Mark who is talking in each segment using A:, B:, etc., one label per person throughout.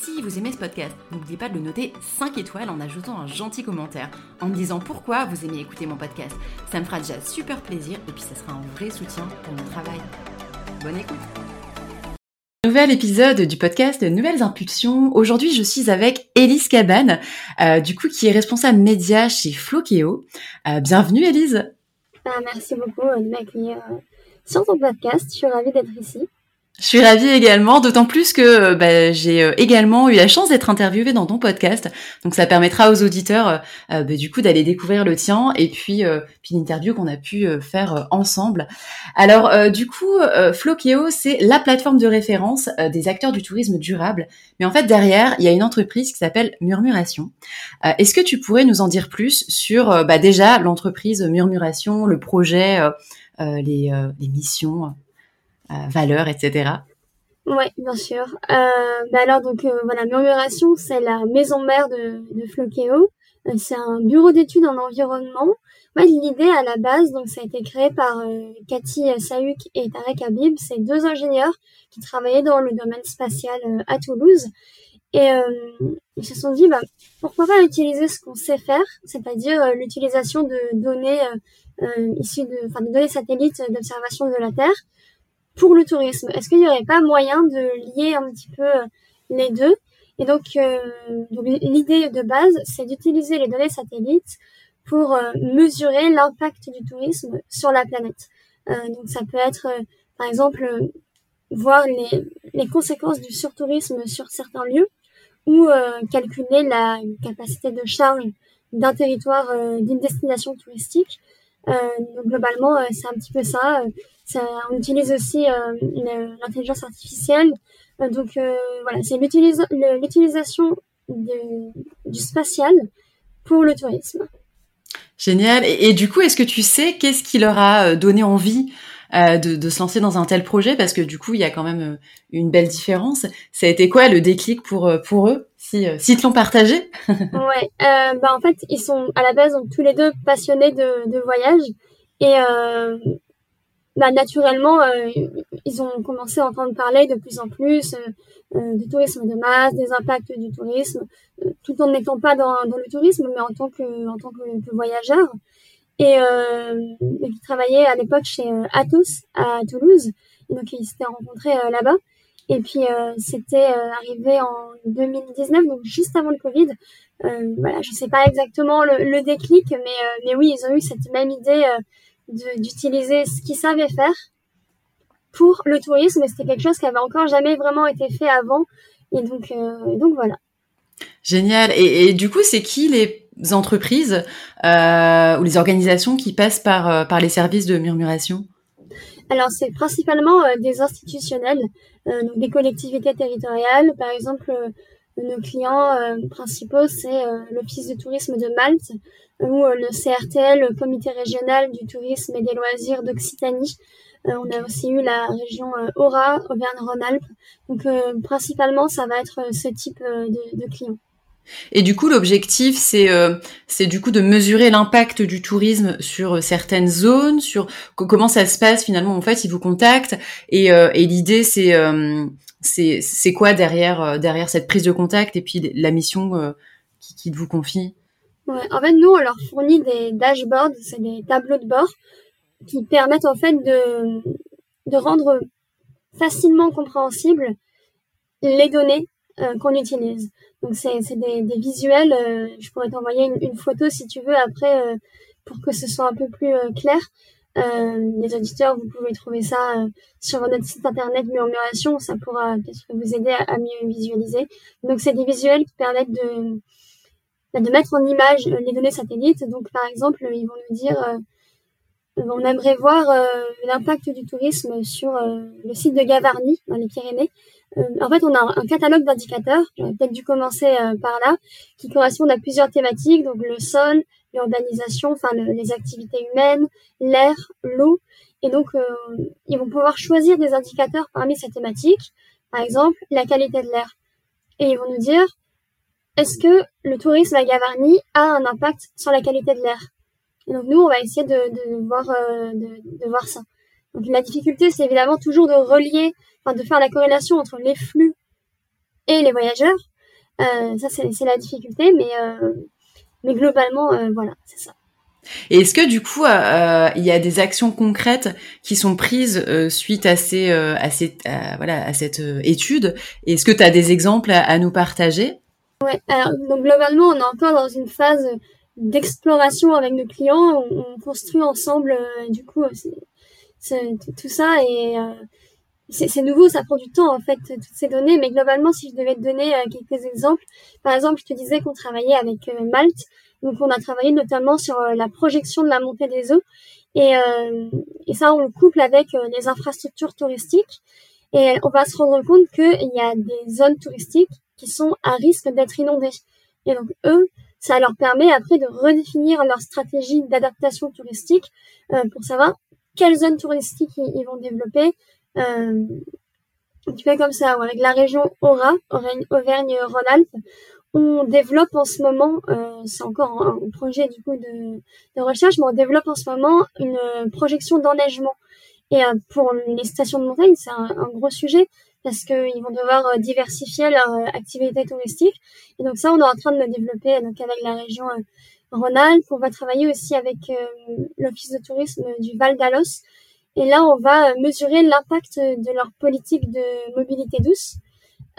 A: si vous aimez ce podcast, n'oubliez pas de le noter 5 étoiles en ajoutant un gentil commentaire, en me disant pourquoi vous aimez écouter mon podcast. Ça me fera déjà super plaisir et puis ça sera un vrai soutien pour mon travail. Bonne écoute Nouvel épisode du podcast Nouvelles Impulsions. Aujourd'hui, je suis avec Élise Cabane, euh, du coup, qui est responsable média chez Flokeo. Euh, bienvenue, Élise.
B: Ah, merci beaucoup de m'accueillir euh, sur ton podcast. Je suis ravie d'être ici.
A: Je suis ravie également, d'autant plus que euh, bah, j'ai euh, également eu la chance d'être interviewée dans ton podcast. Donc ça permettra aux auditeurs euh, bah, du coup d'aller découvrir le tien et puis, puis l'interview qu'on a pu faire ensemble. Alors du coup, Flokeo, c'est la plateforme de référence des acteurs du tourisme durable. Mais en fait, derrière, il y a une entreprise qui s'appelle Murmuration. Est-ce que tu pourrais nous en dire plus sur bah, déjà l'entreprise Murmuration, le projet, les missions? Valeurs, etc.
B: Oui, bien sûr. Euh, bah alors donc euh, voilà, Murmuration, c'est la maison mère de, de. Euh, c'est un bureau d'études en environnement. L'idée à la base, donc ça a été créé par euh, Cathy Saouk et Tarek Habib. C'est deux ingénieurs qui travaillaient dans le domaine spatial à Toulouse. Et ils se sont dit, bah, pourquoi pas utiliser ce qu'on sait faire, c'est-à-dire l'utilisation de données issues de données satellites d'observation de la Terre pour le tourisme. Est-ce qu'il n'y aurait pas moyen de lier un petit peu euh, les deux? Et donc, euh, donc l'idée de base, c'est d'utiliser les données satellites pour euh, mesurer l'impact du tourisme sur la planète. donc ça peut être, par exemple, voir les, conséquences du surtourisme sur certains lieux ou calculer la capacité de charge d'un territoire, d'une destination touristique. Donc globalement, c'est un petit peu ça on utilise aussi euh, l'intelligence artificielle. Euh, donc euh, voilà, c'est l'utilisation du spatial pour le tourisme.
A: Génial. Et, du coup, est-ce que tu sais qu'est-ce qui leur a donné envie de, se lancer dans un tel projet Parce que du coup, il y a quand même une belle différence. Ça a été quoi le déclic pour, pour eux si, si te l'ont partagé?
B: Ouais, bah en fait, ils sont à la base donc, tous les deux passionnés de, de voyage. Et bah, naturellement, euh, ils ont commencé à entendre parler de plus en plus euh, euh du tourisme de masse, des impacts du tourisme, euh, tout en n'étant pas dans, dans, le tourisme, mais en tant que, en tant que, que voyageur. Et ils travaillaient à l'époque chez Atos à Toulouse. Donc ils s'étaient rencontrés là-bas. Et puis c'était arrivé en 2019, donc juste avant le Covid. voilà, je sais pas exactement le, déclic, mais, mais oui, ils ont eu cette même idée d'utiliser ce qu'ils savaient faire pour le tourisme. C'était quelque chose qui avait encore jamais vraiment été fait avant. Et euh, donc voilà.
A: Génial. Et, du coup, c'est qui les entreprises euh, ou les organisations qui passent par, euh, par les services de murmuration
B: Alors, c'est principalement des institutionnels, donc des collectivités territoriales. Par exemple, nos clients principaux, c'est l'Office de tourisme de Malte, ou euh, le CRTL, le Comité régional du tourisme et des loisirs d'Occitanie. Euh, on a aussi eu la région euh, Aura, Auvergne-Rhône-Alpes. Donc principalement, ça va être ce type de, clients.
A: Et du coup, l'objectif, c'est c'est du coup de mesurer l'impact du tourisme sur certaines zones, sur comment ça se passe finalement. En fait, ils vous contactent et, et l'idée, c'est quoi derrière derrière cette prise de contact et puis la mission qui, vous confie?
B: Ouais, en fait, nous, on leur fournit des dashboards, c'est des tableaux de bord qui permettent en fait de, rendre facilement compréhensibles les données euh, qu'on utilise. Donc c'est des, des visuels, euh, je pourrais t'envoyer une, une, photo si tu veux après euh, pour que ce soit un peu plus clair. les auditeurs, vous pouvez trouver ça sur notre site internet Murmuration, ça pourra peut-être vous aider à, mieux visualiser. Donc c'est des visuels qui permettent de, bah, de mettre en image les données satellites. Donc par exemple, ils vont nous dire on aimerait voir l'impact du tourisme sur le site de Gavarnie dans les Pyrénées. Euh, en fait, on a un catalogue d'indicateurs, j'aurais peut-être dû commencer euh, par là, qui correspondent à plusieurs thématiques, donc le sol, l'urbanisation, enfin les activités humaines, l'air, l'eau. Et donc, euh, ils vont pouvoir choisir des indicateurs parmi ces thématiques, par exemple la qualité de l'air. Et ils vont nous dire, est-ce que le tourisme à Gavarnie a un impact sur la qualité de l'air? Donc nous, on va essayer de, de voir, de, de voir ça. Donc la difficulté, c'est évidemment toujours de relier enfin, de faire la corrélation entre les flux et les voyageurs. Euh, ça, c'est la difficulté, mais, euh, mais globalement, euh, voilà, c'est ça.
A: Et est-ce que du coup, il y a des actions concrètes qui sont prises suite à ces, à ces, voilà, à cette étude? Est-ce que tu as des exemples à, nous partager?
B: Ouais. Alors, donc globalement, on est encore dans une phase d'exploration avec nos clients. On, construit ensemble, du coup, c'est tout ça et c'est nouveau, ça prend du temps en fait, toutes ces données, mais globalement, si je devais te donner euh, quelques exemples, par exemple, je te disais qu'on travaillait avec euh, Malte, donc on a travaillé notamment sur euh, la projection de la montée des eaux, et, et ça, on le couple avec les infrastructures touristiques, et on va se rendre compte qu'il y a des zones touristiques qui sont à risque d'être inondées. Et donc eux, ça leur permet après de redéfinir leur stratégie d'adaptation touristique pour savoir quelles zones touristiques ils vont développer, euh, tu fais comme ça, avec la région Aura, Auvergne-Rhône-Alpes, on développe en ce moment, euh, c'est encore un, projet du coup de, recherche, mais on développe en ce moment une projection d'enneigement. Et euh, pour les stations de montagne, c'est un, un, gros sujet parce qu'ils vont devoir euh, diversifier leur euh, activité touristique. Et donc ça, on est en train de le développer donc avec la région Rhône-Alpes. On va travailler aussi avec l'office de tourisme du Val d'Alos et là, on va euh, mesurer l'impact de leur politique de mobilité douce.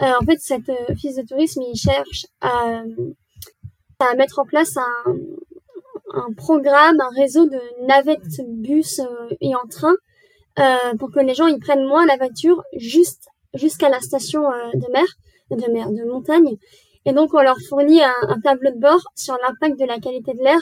B: Euh, en fait, euh, office de tourisme, il cherche à, à mettre en place un, un, programme, un réseau de navettes, bus et en train euh, pour que les gens ils prennent moins la voiture juste jusqu'à la station de mer, de mer, de montagne. Et donc, on leur fournit un, un tableau de bord sur l'impact de la qualité de l'air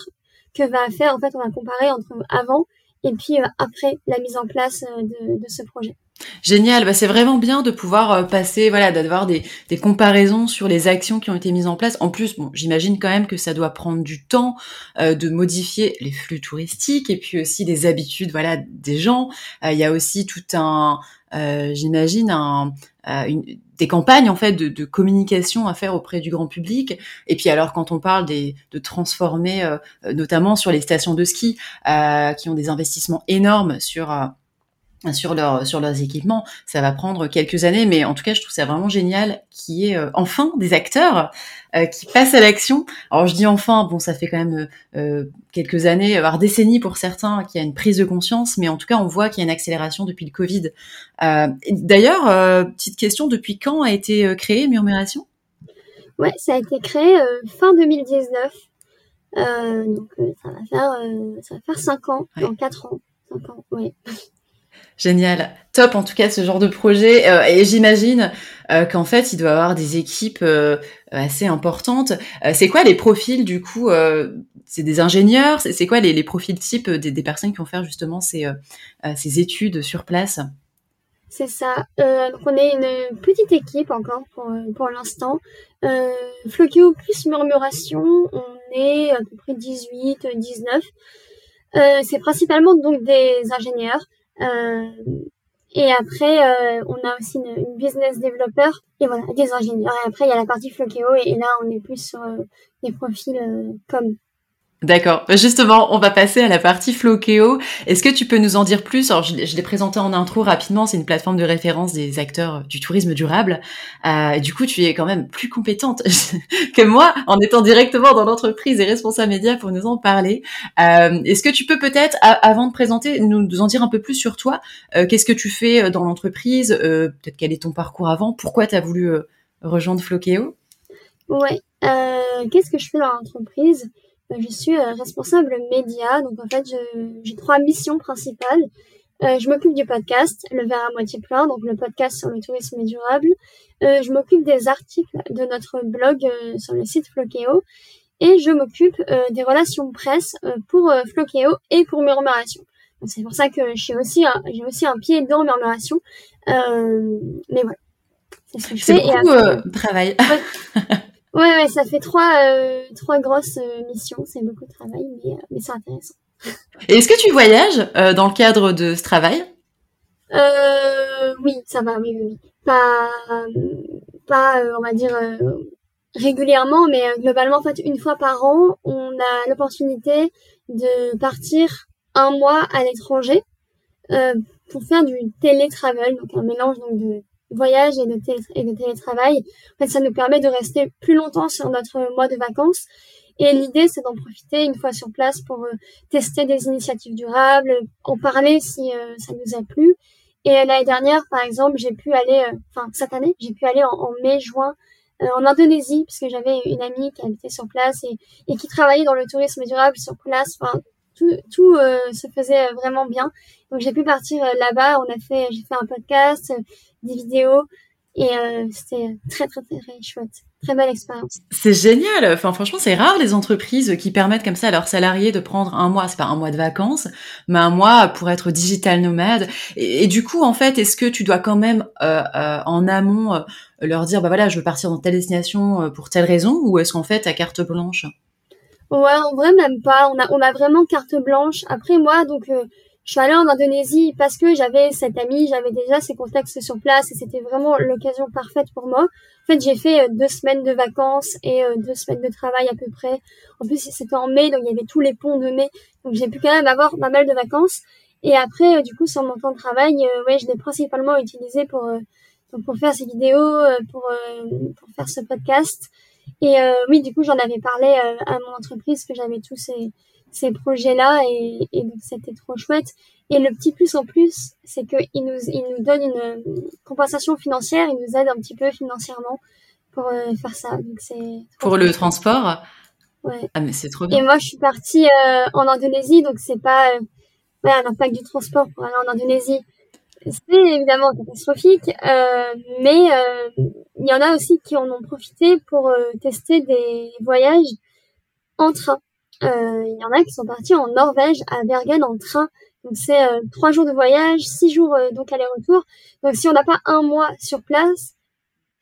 B: que va faire, en fait, on va comparer entre avant et puis euh, après la mise en place euh, de, de ce projet.
A: Génial, bah c'est vraiment bien de pouvoir euh, passer, voilà, d'avoir des, des, comparaisons sur les actions qui ont été mises en place. En plus, bon, j'imagine quand même que ça doit prendre du temps de modifier les flux touristiques et puis aussi des habitudes, voilà, des gens. Il y a aussi tout un, j'imagine, un, une, des campagnes en fait de, communication à faire auprès du grand public. Et puis alors quand on parle des, de transformer, euh, notamment sur les stations de ski, euh, qui ont des investissements énormes sur euh, sur, leur, sur leurs équipements. Ça va prendre quelques années, mais en tout cas, je trouve ça vraiment génial qu'il y ait euh, enfin des acteurs euh, qui passent à l'action. Alors, je dis enfin, bon, ça fait quand même euh, quelques années, voire décennies pour certains, qu'il y a une prise de conscience, mais en tout cas, on voit qu'il y a une accélération depuis le Covid. D'ailleurs, petite question, depuis quand a été créé Murmuration?
B: Ouais, ça a été créé fin 2019. donc, ça va faire, ça va faire 5 ans, dans 4 ans. 5 ans, ouais.
A: Génial, top en tout cas ce genre de projet. Euh, et j'imagine euh, qu'en fait il doit avoir des équipes euh, assez importantes. c'est quoi les profils du coup C'est des ingénieurs? C'est quoi les, profils types des, personnes qui vont faire justement ces, ces études sur place?
B: C'est ça. donc on est une petite équipe encore pour, pour l'instant. Euh, plus murmuration, on est à peu près 18, 19. c'est principalement donc des ingénieurs. Euh, et après, euh, on a aussi une, business développeur et voilà, des ingénieurs. Et après, il y a la partie Floqueo et, là, on est plus sur euh, des profils comme
A: D'accord. Justement, on va passer à la partie Floqueo. Est-ce que tu peux nous en dire plus? Alors, je, l'ai présenté en intro rapidement. C'est une plateforme de référence des acteurs du tourisme durable. Euh, du coup, tu es quand même plus compétente que moi en étant directement dans l'entreprise et responsable média pour nous en parler. Euh, Est-ce que tu peux peut-être, avant de présenter, nous, en dire un peu plus sur toi? Euh, Qu'est-ce que tu fais euh, dans l'entreprise? Peut-être quel est ton parcours avant? Pourquoi tu as voulu rejoindre Floqueo
B: Ouais. Qu'est-ce que je fais dans l'entreprise? Je suis responsable média. Donc en fait, j'ai trois missions principales. je m'occupe du podcast, le verre à moitié plein, donc le podcast sur le tourisme durable. je m'occupe des articles de notre blog sur le site Flokeo et je m'occupe des relations presse pour Flokeo et pour Murmuration. C'est pour ça que j'ai aussi un, aussi un pied dans Murmuration. Euh, mais voilà.
A: C'est ce beaucoup euh, de travail.
B: Ouais, ouais, ça fait trois, euh, trois grosses euh, missions. C'est beaucoup de travail, mais, mais c'est intéressant.
A: Et est-ce que tu voyages dans le cadre de ce travail?
B: Oui, ça va, oui, oui. Pas, pas on va dire, régulièrement, mais globalement, en fait, une fois par an, on a l'opportunité de partir un mois à l'étranger euh, pour faire du télétravel, donc un mélange donc de voyage et de, et de télétravail. En fait, ça nous permet de rester plus longtemps sur notre mois de vacances. Et l'idée, c'est d'en profiter une fois sur place pour euh, tester des initiatives durables, en parler si euh, ça nous a plu. Et l'année dernière, par exemple, j'ai pu aller, enfin cette année, j'ai pu aller en, mai-juin en Indonésie, parce que j'avais une amie qui habitait sur place et, qui travaillait dans le tourisme durable sur place. Enfin, tout, euh, se faisait vraiment bien. Donc j'ai pu partir euh, là-bas. On a fait, j'ai fait un podcast, euh, des vidéos, et c'était très, très très très chouette. Très belle expérience.
A: C'est génial. Enfin, franchement, c'est rare les entreprises qui permettent comme ça à leurs salariés de prendre un mois. C'est pas un mois de vacances, mais un mois pour être digital nomade. Et, du coup, en fait, est-ce que tu dois quand même en amont leur dire, bah voilà, je veux partir dans telle destination pour telle raison, ou est-ce qu'en fait, à carte blanche?
B: Ouais, en vrai, même pas. On a, on a vraiment carte blanche. Après, moi, donc, euh, je suis allée en Indonésie parce que j'avais cette amie, j'avais déjà ces contacts sur place et c'était vraiment l'occasion parfaite pour moi. En fait, j'ai fait euh, deux semaines de vacances et euh, deux semaines de travail à peu près. En plus, c'était en mai, donc il y avait tous les ponts de mai. Donc, j'ai pu quand même avoir pas mal de vacances. Et après, du coup, sur mon temps de travail, ouais, je l'ai principalement utilisé pour, pour faire ces vidéos, pour, pour faire ce podcast. Et euh, oui, du coup, j'en avais parlé euh, à mon entreprise que j'avais tous ces, ces projets-là et, et donc c'était trop chouette. Et le petit plus en plus, c'est qu'il nous, il nous donne une compensation financière, il nous aide un petit peu financièrement pour euh, faire ça. Donc c'est
A: pour le transport.
B: Ouais.
A: Ah mais c'est trop bien.
B: Et moi, je suis partie euh, en Indonésie, donc c'est pas ouais, un impact du transport pour aller en Indonésie c'est évidemment catastrophique, euh, mais euh, il y en a aussi qui en ont profité pour euh, tester des voyages en train. Il y en a qui sont partis en Norvège, à Bergen, en train. Donc c'est trois jours de voyage, six jours donc aller-retour. Donc si on n'a pas un mois sur place,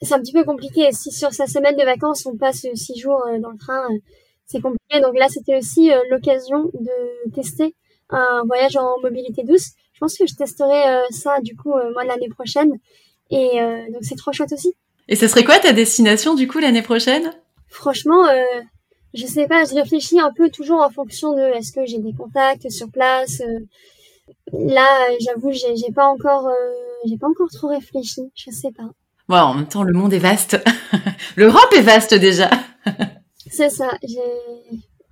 B: c'est un petit peu compliqué. Si sur sa semaine de vacances on passe six jours dans le train, c'est compliqué. Donc là c'était aussi l'occasion de tester un voyage en mobilité douce je pense que je testerai euh, ça du coup euh, moi l'année prochaine. Et euh, donc c'est trop chouette aussi.
A: Et ce serait quoi ta destination du coup l'année prochaine?
B: Franchement, je sais pas, je réfléchis un peu toujours en fonction de est-ce que j'ai des contacts sur place. là, j'avoue, j'ai, j'ai pas encore, j'ai pas encore trop réfléchi. Je sais pas.
A: Bon, en même temps, le monde est vaste. L'Europe est vaste déjà.
B: C'est ça. J'ai,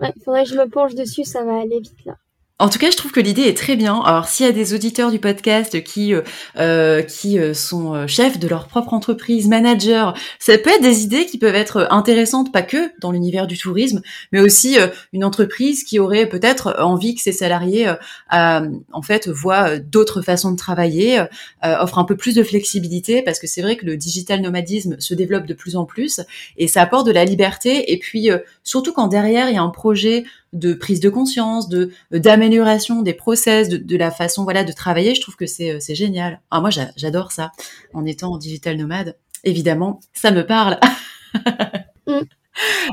B: ouais, faudrait que je me penche dessus. Ça va aller vite là.
A: En tout cas, je trouve que l'idée est très bien. Alors, s'il y a des auditeurs du podcast qui euh, euh qui euh, sont euh, chefs de leur propre entreprise, managers, ça peut être des idées qui peuvent être intéressantes, pas que dans l'univers du tourisme, mais aussi une entreprise qui aurait peut-être envie que ses salariés, en fait, voient d'autres façons de travailler, offre un peu plus de flexibilité, parce que c'est vrai que le digital nomadisme se développe de plus en plus et ça apporte de la liberté. Et puis, surtout quand derrière il y a un projet de prise de conscience, de d'amélioration des process, de, la façon voilà de travailler. Je trouve que c'est euh, c'est génial. Ah, moi j'adore ça. En étant digital nomade, évidemment, ça me parle. Mm.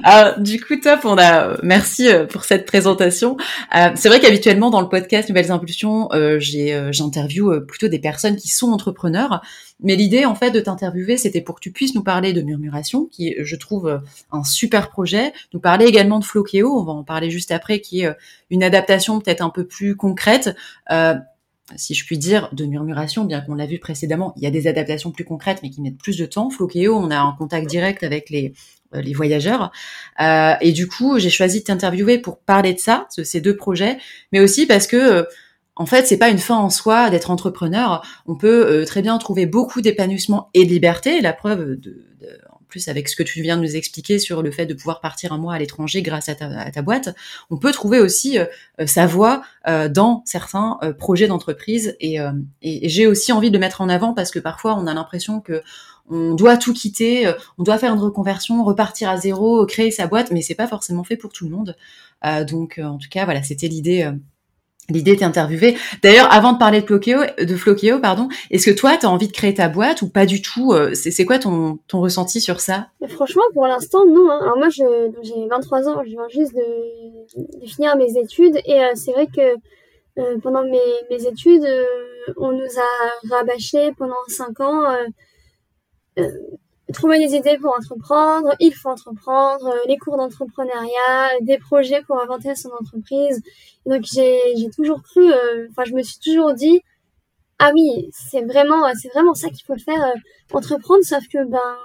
A: Alors, du coup, top, on a merci euh, pour cette présentation. Euh, c'est vrai qu'habituellement dans le podcast Nouvelles Impulsions, euh, j'ai j'interview plutôt des personnes qui sont entrepreneurs, mais l'idée en fait de t'interviewer, c'était pour que tu puisses nous parler de Murmuration, qui je trouve un super projet, nous parler également de Flokeo, on va en parler juste après, qui est une adaptation peut-être un peu plus concrète si je puis dire, de murmuration, bien qu'on l'a vu précédemment, il y a des adaptations plus concrètes, mais qui mettent plus de temps. Flokeo, on a un contact direct avec les, euh, les voyageurs. Euh, et du coup, j'ai choisi de t'interviewer pour parler de ça, de ces deux projets, mais aussi parce que euh, en fait, c'est pas une fin en soi d'être entrepreneur. On peut très bien trouver beaucoup d'épanouissement et de liberté. La preuve de, plus avec ce que tu viens de nous expliquer sur le fait de pouvoir partir un mois à l'étranger grâce à ta, boîte, on peut trouver aussi sa voie dans certains projets d'entreprise. Et, et j'ai aussi envie de le mettre en avant parce que parfois on a l'impression que on doit tout quitter, on doit faire une reconversion, repartir à zéro, créer sa boîte, mais c'est pas forcément fait pour tout le monde. donc en tout cas, voilà, c'était l'idée L'idée d'interviewer. D'ailleurs, avant de parler de Flokeo, pardon, est-ce que toi, tu as envie de créer ta boîte ou pas du tout euh, C'est quoi ton, ton ressenti sur ça?
B: Franchement, pour l'instant, non. Hein. Alors moi, j'ai 23 ans, je viens juste de, finir mes études et euh, c'est vrai que euh, pendant mes, mes études, on nous a rabâché pendant 5 ans trouver des idées pour entreprendre, il faut entreprendre, euh, les cours d'entrepreneuriat, des projets pour inventer son entreprise. Donc j'ai toujours cru, euh, enfin je me suis toujours dit ah oui c'est vraiment vraiment ça qu'il faut faire euh, entreprendre sauf que ben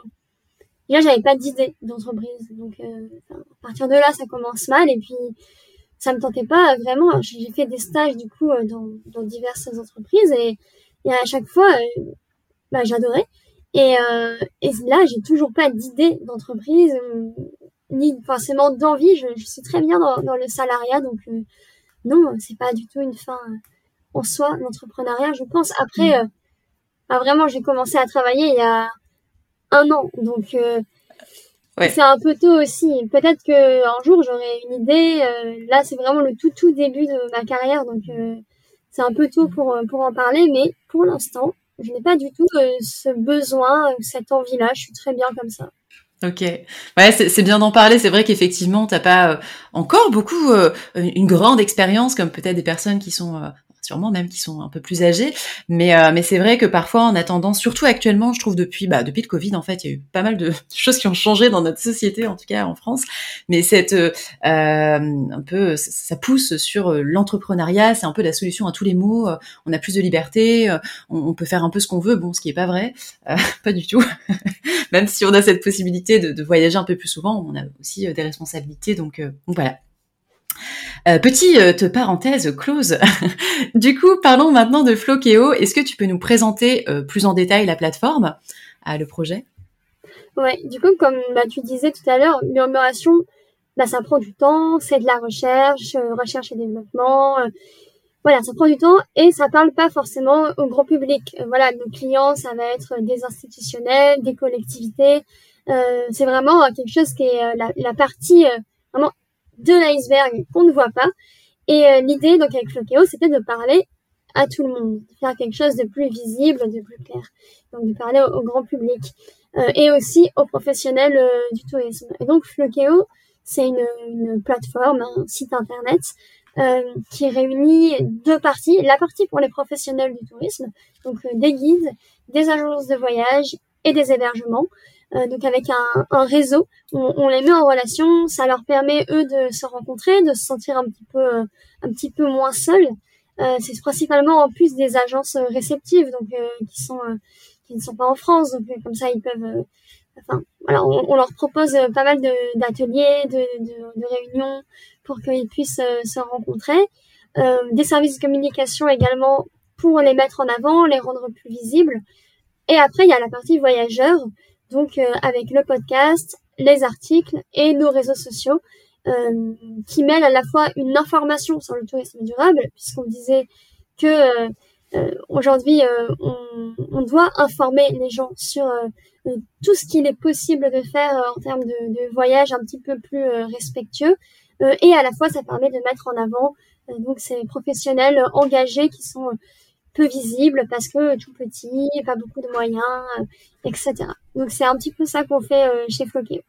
B: là j'avais pas d'idée d'entreprise. Donc à partir de là ça commence mal et puis ça me tentait pas vraiment. J'ai fait des stages du coup dans, diverses entreprises et, à chaque fois bah, j'adorais et, euh, et là, j'ai toujours pas d'idée d'entreprise, euh, ni forcément d'envie. Je, je, suis très bien dans, dans le salariat, donc euh, non, c'est pas du tout une fin en soi, l'entrepreneuriat, je pense. Après, mmh. bah, vraiment, j'ai commencé à travailler il y a un an, donc ouais. c'est un peu tôt aussi. Peut-être que un jour j'aurai une idée. là, c'est vraiment le tout tout début de ma carrière, donc c'est un peu tôt pour pour en parler, mais pour l'instant, je n'ai pas du tout euh, ce besoin, cette envie-là. Je suis très bien comme ça.
A: Ok, ouais, c'est bien d'en parler. C'est vrai qu'effectivement, t'as pas euh, encore beaucoup euh, une grande expérience comme peut-être des personnes qui sont sûrement même qui sont un peu plus âgés. Mais, euh, mais c'est vrai que parfois on a tendance, surtout actuellement, je trouve depuis, bah, depuis le Covid, en fait, il y a eu pas mal de choses qui ont changé dans notre société, en tout cas en France. Mais cette, euh, un peu, ça pousse sur euh, l'entrepreneuriat, c'est un peu la solution à tous les maux. On a plus de liberté, on, peut faire un peu ce qu'on veut, bon, ce qui est pas vrai, pas du tout. même si on a cette possibilité de, de, voyager un peu plus souvent, on a aussi des responsabilités. Donc, donc voilà. Euh, petite euh, parenthèse close. du coup, parlons maintenant de Flokeo. Est-ce que tu peux nous présenter euh, plus en détail la plateforme, le projet?
B: Ouais, du coup, comme bah, tu disais tout à l'heure, murmuration, bah, ça prend du temps, c'est de la recherche, recherche et développement. voilà, ça prend du temps et ça parle pas forcément au grand public. voilà, nos clients, ça va être des institutionnels, des collectivités. c'est vraiment quelque chose qui est la, la partie vraiment de l'iceberg qu'on ne voit pas. Et euh, l'idée, donc avec Flokeo, c'était de parler à tout le monde, de faire quelque chose de plus visible, de plus clair. Donc de parler au, grand public euh, et aussi aux professionnels euh, du tourisme. Et donc Flokeo, c'est une, une, plateforme, un site internet qui réunit deux parties. La partie pour les professionnels du tourisme, donc des guides, des agences de voyage et des hébergements. Euh, donc avec un, un réseau, on, on, les met en relation, ça leur permet eux de se rencontrer, de se sentir un petit peu euh, un petit peu moins seuls. Euh, c'est principalement en plus des agences réceptives, donc qui sont qui ne sont pas en France, donc comme ça ils peuvent enfin voilà, on, on, leur propose pas mal d'ateliers, de, de, de, réunions pour qu'ils puissent se rencontrer. Euh, des services de communication également pour les mettre en avant, les rendre plus visibles. Et après, il y a la partie voyageurs donc euh, avec le podcast, les articles et nos réseaux sociaux euh, qui mêlent à la fois une information sur le tourisme durable, puisqu'on disait que euh, aujourd'hui on, on, doit informer les gens sur tout ce qu'il est possible de faire en termes de, de, voyage un petit peu plus respectueux, et à la fois ça permet de mettre en avant donc ces professionnels engagés qui sont peu visible parce que tout petit, pas beaucoup de moyens, euh, etc. Donc c'est un petit peu ça qu'on fait euh, chez Floquet.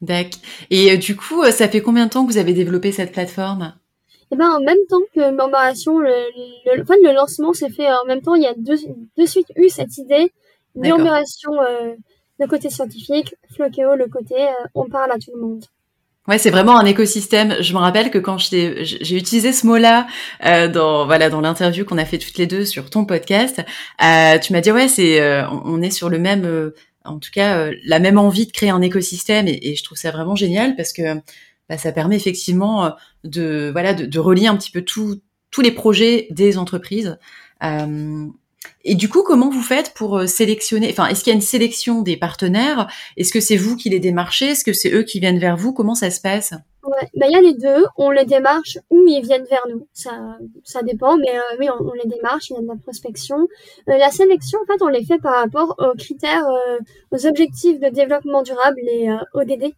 A: D'accord. Et euh, du coup, ça fait combien de temps que vous avez développé cette plateforme?
B: Eh ben, en même temps que Murmuration, le, le, enfin, le lancement s'est fait en même temps. Il y a de, de suite eu cette idée. Murmuration, euh, le côté scientifique, Floqueo, le côté on parle à tout le monde.
A: Ouais, c'est vraiment un écosystème. Je me rappelle que quand j'ai utilisé ce mot-là euh, dans voilà dans l'interview qu'on a fait toutes les deux sur ton podcast, euh, tu m'as dit ouais c'est euh, on est sur le même en tout cas la même envie de créer un écosystème et, je trouve ça vraiment génial parce que bah, ça permet effectivement de voilà de, relier un petit peu tous les projets des entreprises. Et du coup, comment vous faites pour euh, sélectionner Enfin, est-ce qu'il y a une sélection des partenaires? Est-ce que c'est vous qui les démarchez? Est-ce que c'est eux qui viennent vers vous? Comment ça se passe?
B: Ouais, ben il y a les deux. On les démarche ou ils viennent vers nous. Ça, ça dépend, mais euh, oui, on, les démarche. Il y a de la prospection. Euh, la sélection, en fait, on les fait par rapport aux critères, aux objectifs de développement durable, les ODD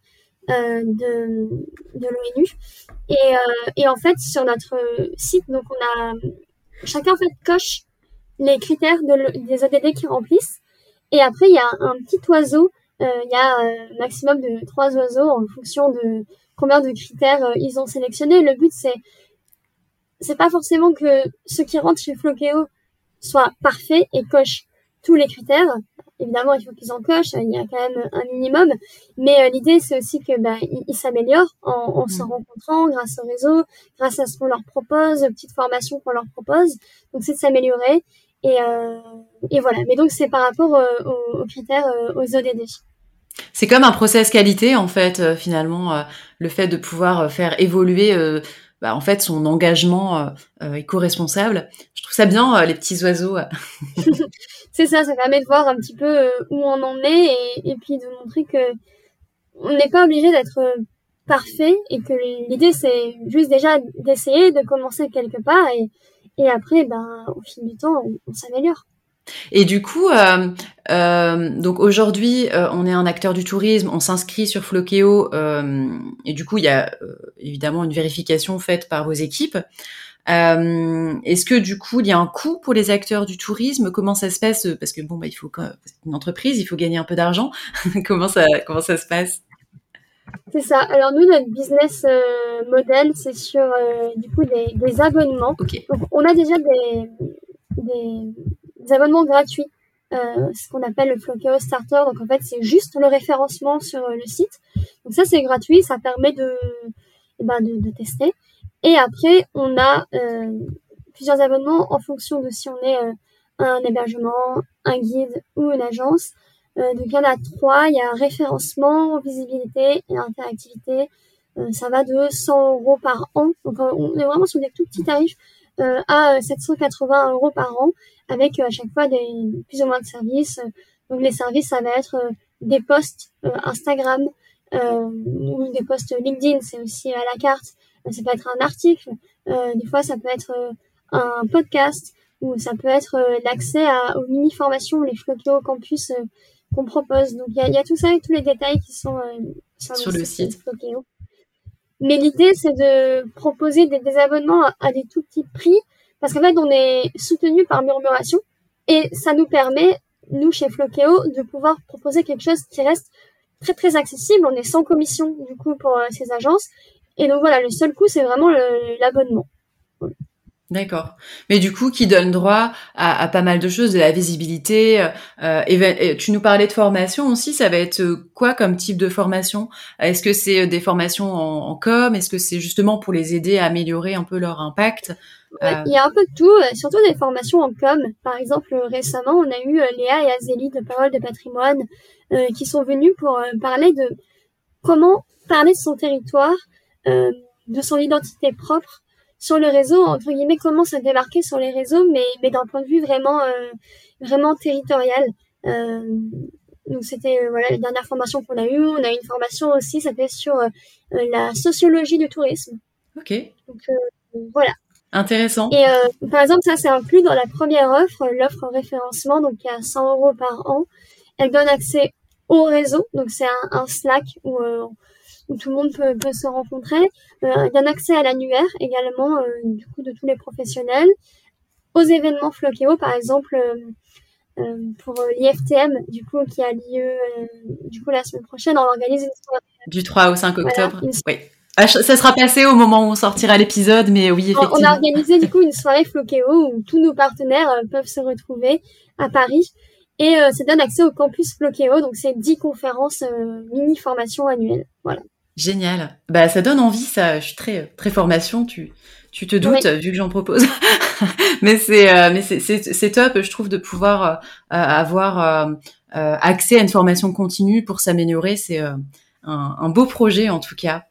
B: de, de l'ONU. Et, et en fait, sur notre site, donc on a chacun en fait coche les critères de des ODD qui remplissent. Et après, il y a un petit oiseau. Euh, il y a un euh, maximum de trois oiseaux en fonction de combien de critères euh, ils ont sélectionné. Le but, c'est c'est pas forcément que ceux qui rentrent chez Flokeo soient parfaits et cochent tous les critères. Évidemment, il faut qu'ils en cochent, il y a quand même un minimum. Mais l'idée, c'est aussi que bah, ils s'améliorent en, en se mmh. rencontrant grâce au réseau, grâce à ce qu'on leur propose, aux petites formations qu'on leur propose. Donc, c'est de s'améliorer. Et, euh, et voilà. Mais donc, c'est par rapport euh, aux, critères, euh, aux ODD.
A: C'est comme un process qualité, en fait, finalement, le fait de pouvoir faire évoluer bah, en fait son engagement éco-responsable. Je trouve ça bien, les petits oiseaux.
B: c'est ça, ça permet de voir un petit peu où on en est et, et puis de montrer que on n'est pas obligé d'être parfait et que l'idée c'est juste déjà d'essayer de commencer quelque part et, et après, ben, au fil du temps, on, s'améliore.
A: Et du coup, euh, euh, donc aujourd'hui, euh, on est un acteur du tourisme, on s'inscrit sur Flokeo, euh, et du coup, il y a euh, évidemment une vérification faite par vos équipes. Est-ce que du coup, il y a un coût pour les acteurs du tourisme? Comment ça se passe? Parce que bon, bah, il faut une entreprise, il faut gagner un peu d'argent. comment ça, comment ça se passe?
B: C'est ça. Alors nous, notre business euh, model, c'est sur euh, du coup des, des abonnements. Donc, on a déjà des, des, abonnements gratuits, euh, ce qu'on appelle le Flokeo Starter. Donc en fait, c'est juste le référencement sur le site. Donc ça, c'est gratuit, ça permet de, eh ben, de, de, tester. Et après, on a plusieurs abonnements en fonction de si on est un hébergement, un guide ou une agence. Euh, donc il y en a trois. Il y a référencement, visibilité et interactivité. Euh, ça va de 100 euros par an. Donc on est vraiment sur des tout petits tarifs euh, à 780 euros par an avec à chaque fois des plus ou moins de services. Donc les services, ça va être des posts Instagram ou des posts LinkedIn, c'est aussi à la carte. Ça peut être un article, des fois ça peut être un podcast ou ça peut être l'accès aux mini formations, les Flokio Campus qu'on propose. Donc il y a, tout ça et tous les détails qui sont euh,
A: sur, le site.
B: Mais l'idée c'est de proposer des, abonnements à, des tout petits prix parce qu'en fait on est soutenu par murmuration et ça nous permet nous chez Flokeo de pouvoir proposer quelque chose qui reste très très accessible. On est sans commission du coup pour euh, ces agences et donc voilà le seul coût c'est vraiment l'abonnement.
A: D'accord. Mais du coup, qui donne droit à, pas mal de choses, de la visibilité. Euh, et, tu nous parlais de formation aussi. Ça va être euh, quoi comme type de formation? Est-ce que c'est euh, des formations en, com? Est-ce que c'est justement pour les aider à améliorer un peu leur impact?
B: Il y a un peu de tout, surtout des formations en com. Par exemple, récemment, on a eu Léa et Azélie de Parole de Patrimoine qui sont venus pour parler de comment parler de son territoire, de son identité propre sur le réseau, entre guillemets, comment se démarquer sur les réseaux, mais, mais d'un point de vue vraiment, euh, vraiment territorial. Euh, donc c'était euh, voilà la dernière formation qu'on a eue. On a eu une formation aussi, ça fait sur la sociologie du tourisme.
A: Ok.
B: Donc voilà.
A: Intéressant.
B: Et par exemple, ça c'est inclus dans la première offre, l'offre référencement, donc a 100 euros par an. Elle donne accès au réseau, donc c'est un, un, Slack où où tout le monde peut, peut se rencontrer. Euh, il y a un accès à l'annuaire également, euh, du coup, de tous les professionnels. Aux événements Floqueo, par exemple, euh, pour l'IFTM, du coup, qui a lieu du coup la semaine prochaine, on organise une soirée.
A: Du 3 au 5 octobre. oui. Ah, ça sera passé au moment où on sortira l'épisode, mais oui, effectivement.
B: On a organisé du coup une soirée Floqueo où tous nos partenaires peuvent se retrouver à Paris. Et ça donne accès au campus Floqueo, donc c'est 10 conférences mini formation annuelles. Voilà.
A: Génial. Bah, ça donne envie, ça. Je suis très, très formation. Tu, tu te doutes, vu que j'en propose. mais c'est, euh, mais c'est, c'est, top, je trouve, de pouvoir euh, avoir euh, accès à une formation continue pour s'améliorer. C'est un, un, beau projet, en tout cas.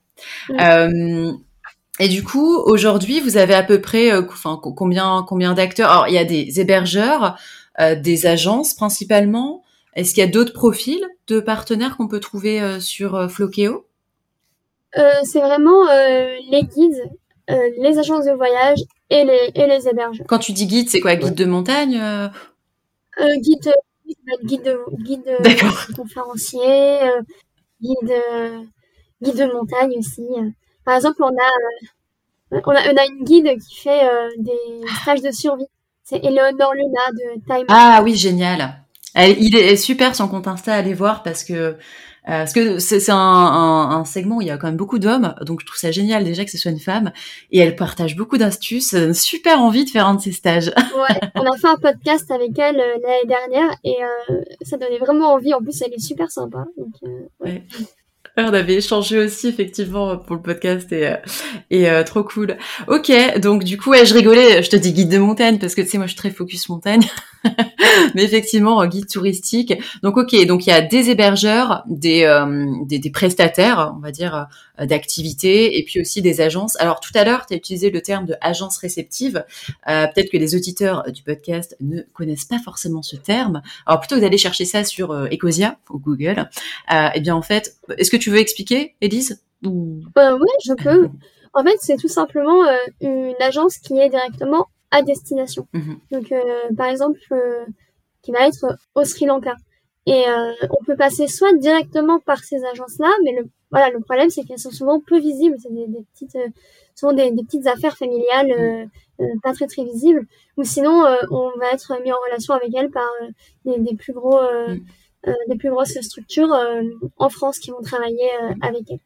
A: et du coup, aujourd'hui, vous avez à peu près, enfin, combien, combien d'acteurs? Alors, il y a des hébergeurs. des agences principalement. Est-ce qu'il y a d'autres profils de partenaires qu'on peut trouver sur Flokeo?
B: C'est vraiment les guides, les agences de voyage et les, et les hébergeurs.
A: Quand tu dis guide, c'est quoi Guide de montagne
B: Guide guide de, guide de conférencier, guide, guide de montagne aussi. Par exemple, on a, on a, on a une guide qui fait des stages de survie. C'est Eleonore Luna de Time.
A: Ah oui, génial. il est super son compte Insta, allez voir parce que euh, parce que c'est un, un, un, segment où il y a quand même beaucoup d'hommes, donc je trouve ça génial déjà que ce soit une femme, et elle partage beaucoup d'astuces, euh, super envie de faire un de ses stages.
B: Ouais, on a fait un podcast avec elle euh, l'année dernière, et euh, ça donnait vraiment envie, en plus elle est super sympa. Donc, ouais.
A: On avait échangé aussi effectivement pour le podcast et euh, et euh, trop cool. Ok, donc du coup ouais, je rigolais, je te dis guide de montagne parce que tu sais moi je suis très focus montagne, mais effectivement euh, guide touristique. Donc ok, donc il y a des hébergeurs, des des, des, prestataires, on va dire d'activités et puis aussi des agences. Alors tout à l'heure tu as utilisé le terme de agence réceptive. Peut-être que les auditeurs du podcast ne connaissent pas forcément ce terme. Alors plutôt que d'aller chercher ça sur Ecosia ou Google, eh bien en fait, est-ce que tu tu veux expliquer, Elise
B: Ou... Euh, oui, je peux. En fait, c'est tout simplement euh, une agence qui est directement à destination. Mhm. Donc, euh, par exemple, qui va être au Sri Lanka. Et on peut passer soit directement par ces agences-là, mais le, voilà, le problème, c'est qu'elles sont souvent peu visibles. C'est des, petites, souvent des, petites affaires familiales mhm. pas très très visibles. Ou sinon, on va être mis en relation avec elles par des, plus gros... Mhm. Euh, des plus grosses structures euh, en France qui vont travailler euh, avec elles.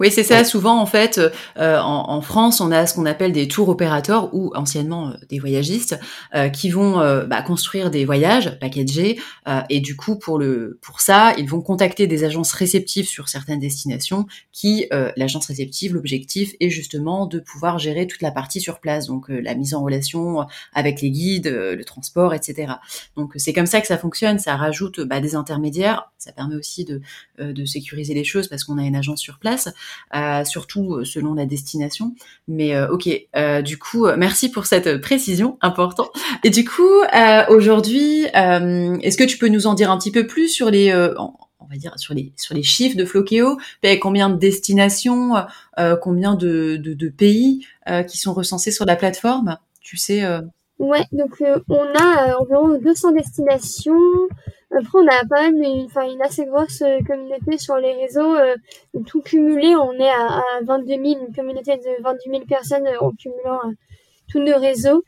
A: Oui, c'est ça. Souvent, en fait, euh, en, en, France, on a ce qu'on appelle des tours opérateurs ou anciennement euh, des voyagistes euh, qui vont bah, construire des voyages packagés et du coup, pour le pour ça, ils vont contacter des agences réceptives sur certaines destinations. Qui l'agence réceptive, l'objectif est justement de pouvoir gérer toute la partie sur place, donc la mise en relation avec les guides, le transport, etc. Donc c'est comme ça que ça fonctionne. Ça rajoute bah, des intermédiaires. Ça permet aussi de de sécuriser les choses parce qu'on a une agence sur place. Euh, surtout euh, selon la destination. Mais euh, ok, du coup, merci pour cette précision importante. Et du coup, aujourd'hui, est-ce que tu peux nous en dire un petit peu plus sur les on va dire sur les sur les chiffres de Flokeo, combien de destinations, combien de pays qui sont recensés sur la plateforme, tu sais
B: Ouais, donc on a environ 200 destinations, après, on a pas mal une, assez grosse euh, communauté sur les réseaux. Euh, tout cumulé, on est à, à 22 000, une communauté de 22 000 personnes euh, en cumulant tous nos réseaux.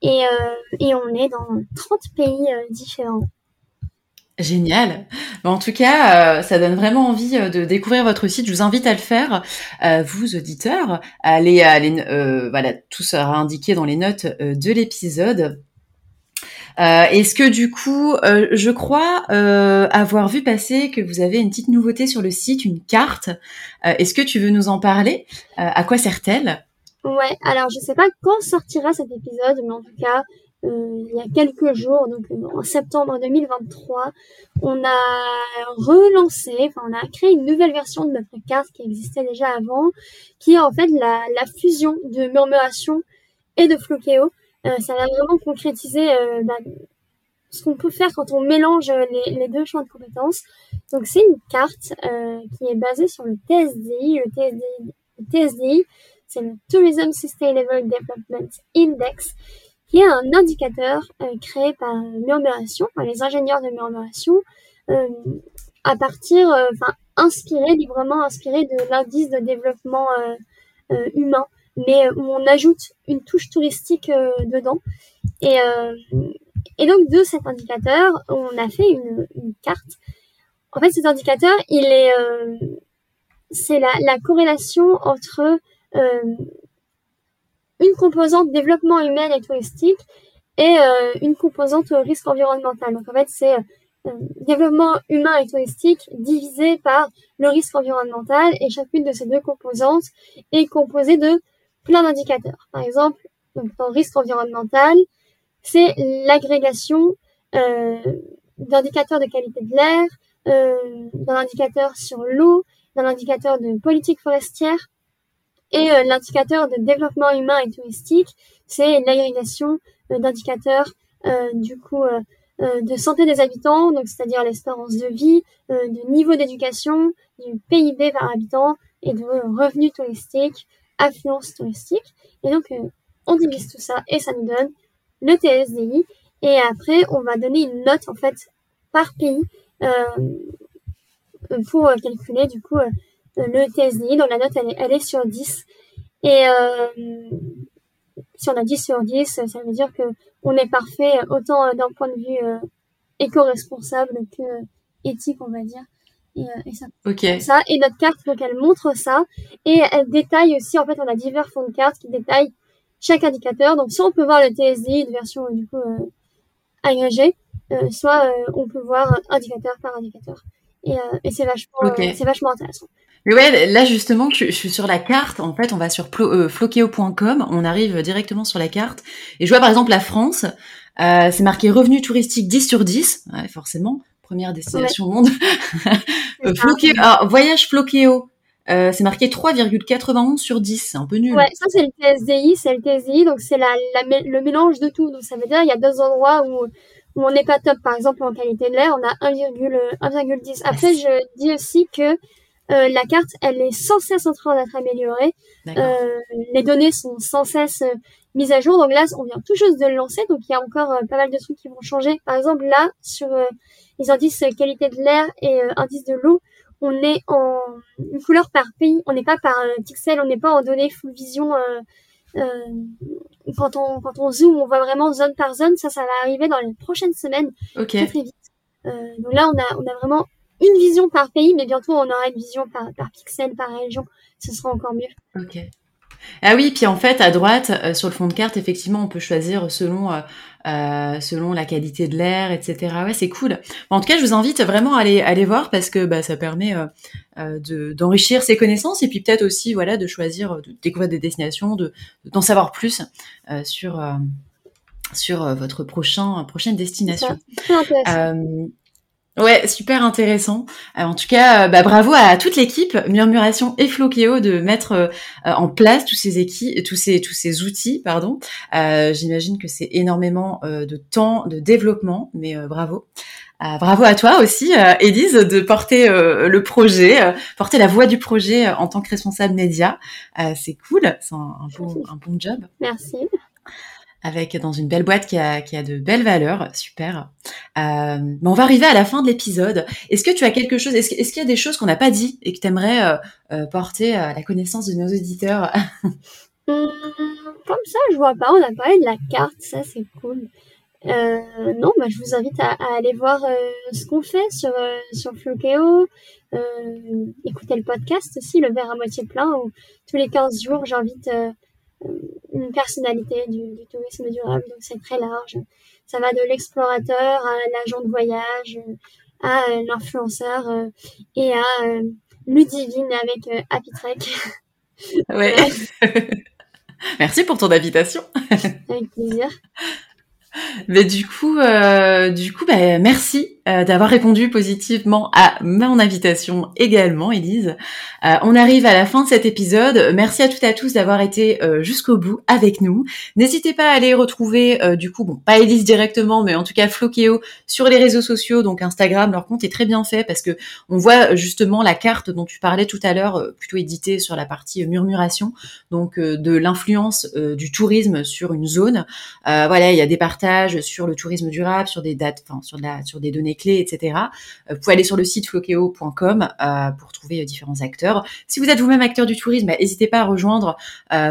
B: Et, et on est dans 30 pays différents.
A: Génial. En tout cas, ça donne vraiment envie de découvrir votre site. Je vous invite à le faire, vous auditeurs. Allez, allez voilà, tout sera indiqué dans les notes de l'épisode. Euh, est-ce que du coup, euh, je crois euh, avoir vu passer que vous avez une petite nouveauté sur le site, une carte. Est-ce que tu veux nous en parler? À quoi sert-elle?
B: Ouais, alors je sais pas quand sortira cet épisode, mais en tout cas, il y a quelques jours, donc en septembre 2023, on a relancé, enfin on a créé une nouvelle version de notre carte qui existait déjà avant, qui est en fait la, la fusion de murmuration et de Flokeo. Euh, ça va vraiment concrétiser euh, bah, ce qu'on peut faire quand on mélange les, les, deux champs de compétences. Donc c'est une carte euh, qui est basée sur le TSDI. Le TSDI, c'est le Tourism Sustainable Development Index, qui est un indicateur euh, créé par par les ingénieurs de Murmuration, euh, à partir, enfin inspiré, librement inspiré de l'indice de développement humain mais où on ajoute une touche touristique euh, dedans. Et, euh, et donc de cet indicateur, on a fait une, carte. En fait, cet indicateur, il est, euh, c'est la, la, corrélation entre une composante développement humain et touristique et une composante risque environnemental. Donc en fait, c'est développement humain et touristique divisé par le risque environnemental et chacune de ces deux composantes est composée de plein d'indicateurs. Par exemple, donc dans risque environnemental, c'est l'agrégation euh, d'indicateurs de qualité de l'air, euh, d'un indicateur sur l'eau, d'un indicateur de politique forestière, et euh, l'indicateur de développement humain et touristique, c'est l'agrégation d'indicateurs du coup de santé des habitants, donc c'est-à-dire l'espérance de vie, de niveau d'éducation, du PIB par habitant et de revenus touristiques, affluence touristique. Et donc, on divise tout ça et ça nous donne le TSDI. Et après, on va donner une note en fait par pays euh, pour calculer du coup le TSDI. Donc la note elle est, elle est sur 10. Et si on a 10 sur 10, ça veut dire que on est parfait autant d'un point de vue euh, éco-responsable que éthique, on va dire. Et, et ça, ça. Et notre carte, donc elle montre ça. Et elle détaille aussi, en fait, on a divers fonds de cartes qui détaillent chaque indicateur. Donc, soit on peut voir le TSDI, une version du coup euh, agrégée, euh, soit euh, on peut voir indicateur par indicateur. Et, et c'est vachement, c'est vachement intéressant.
A: Mais ouais, là justement, je, suis sur la carte. En fait, on va sur flokeo.com, on arrive directement sur la carte. Et je vois par exemple la France, euh, c'est marqué revenu touristique 10 sur 10, ouais, forcément, première destination au monde. Flokeo, alors, voyage Flokeo, euh, c'est marqué 3,91 sur 10, c'est un peu nul.
B: Ouais, ça c'est le TSDI, c'est le TSDI, donc c'est la, la, le mélange de tout. Donc ça veut dire il y a deux endroits où, où on n'est pas top. Par exemple, en qualité de l'air, on a 1,10. Après, je dis aussi que euh, la carte, elle est sans cesse en train d'être améliorée. Euh, les données sont sans cesse euh, mises à jour. Donc là, on vient tout juste de le lancer, donc il y a encore euh, pas mal de trucs qui vont changer. Par exemple, là, sur les indices qualité de l'air et indice de l'eau, on est en une couleur par pays, on n'est pas par euh, pixel, on n'est pas en données full vision. Euh, euh, quand on quand on zoome, on voit vraiment zone par zone. Ça, ça va arriver dans les prochaines semaines, très très vite. donc là, on a on a vraiment une vision par pays, mais bientôt on aura une vision par par pixel, par région. Ce sera encore mieux.
A: Ok. Ah oui, puis en fait, à droite, sur le fond de carte, effectivement, on peut choisir selon euh, selon la qualité de l'air, etc. Ouais, c'est cool. En tout cas, je vous invite vraiment à aller, aller voir parce que bah, ça permet euh, euh de, d'enrichir ses connaissances et puis peut-être aussi voilà de choisir, de découvrir des destinations, de d'en savoir plus euh, sur euh, sur votre prochain prochaine destination. Ouais, super intéressant. Euh, en tout cas, euh, bah, bravo à toute l'équipe Murmuration et Floqueo de mettre euh, en place tous ces équipes, tous ces tous ces outils, pardon. J'imagine que c'est énormément de temps, de développement, mais bravo. bravo à toi aussi, Elise, de porter le projet, porter la voix du projet en tant que responsable média. c'est cool, c'est un, un, bon, un bon job.
B: Merci
A: avec dans une belle boîte qui a, qui a de belles valeurs, super. Euh, on va arriver à la fin de l'épisode. Est-ce que tu as quelque chose, est-ce, qu'il y a des choses qu'on n'a pas dit et que tu aimerais euh, euh, porter à la connaissance de nos auditeurs?
B: Hum, Comme ça, je vois pas. On a parlé de la carte, ça c'est cool. Euh, non, bah, je vous invite à, aller voir euh, ce qu'on fait sur sur Flokeo. écouter le podcast aussi, le verre à moitié plein, où tous les 15 jours, j'invite une personnalité du, du tourisme durable, donc c'est très large. Ça va de l'explorateur à l'agent de voyage, à l'influenceur euh, et à euh, Ludivine avec euh, Happy Trek.
A: Ouais. Merci pour ton invitation.
B: avec plaisir.
A: Mais du coup, euh, du coup, bah, merci euh, d'avoir répondu positivement à mon invitation également, Elise. Euh, on arrive à la fin de cet épisode. Merci à toutes et à tous d'avoir été euh, jusqu'au bout avec nous. N'hésitez pas à aller retrouver, du coup, bon, pas Elise directement, mais en tout cas Flokeo sur les réseaux sociaux, donc Instagram. Leur compte est très bien fait parce que on voit justement la carte dont tu parlais tout à l'heure, plutôt éditée sur la partie murmuration, donc de l'influence du tourisme sur une zone. voilà, il y a des partages sur le tourisme durable, sur des dates, enfin sur, la, sur des données clés, etc. Euh, vous pouvez aller sur le site flokeo.com euh, pour trouver euh, différents acteurs. Si vous êtes vous-même acteur du tourisme, bah, n'hésitez pas à rejoindre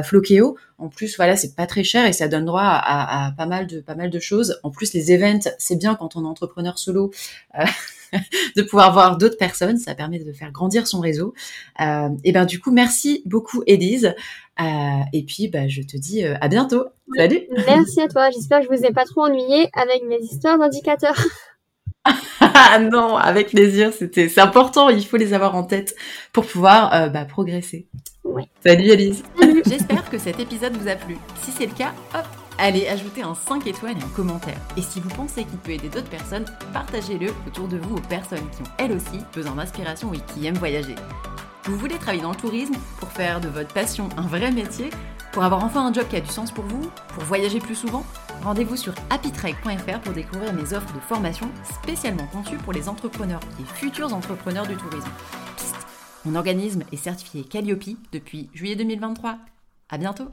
A: Flokeo. En plus, voilà, c'est pas très cher et ça donne droit à, pas mal de pas mal de choses. En plus, les events, c'est bien quand on est entrepreneur solo de pouvoir voir d'autres personnes. Ça permet de faire grandir son réseau. Et ben du coup, merci beaucoup, Elise. Euh, et puis, bah, je te dis à bientôt. Salut.
B: Merci à toi. J'espère que je vous ai pas trop ennuyé avec mes histoires d'indicateurs.
A: ah non, avec plaisir, c'était, c'est important, il faut les avoir en tête pour pouvoir euh, bah, progresser. Salut Alice. J'espère que cet épisode vous a plu. Si c'est le cas, hop, allez ajouter un 5 étoiles et un commentaire. Et si vous pensez qu'il peut aider d'autres personnes, partagez-le autour de vous aux personnes qui ont elles aussi besoin d'inspiration et qui aiment voyager. Vous voulez travailler dans le tourisme pour faire de votre passion un vrai métier? Pour avoir enfin un job qui a du sens pour vous, pour voyager plus souvent, rendez-vous sur happytrek.fr pour découvrir mes offres de formation spécialement conçues pour les entrepreneurs et futurs entrepreneurs du tourisme. Psst, mon organisme est certifié Calliope depuis juillet 2023. À bientôt!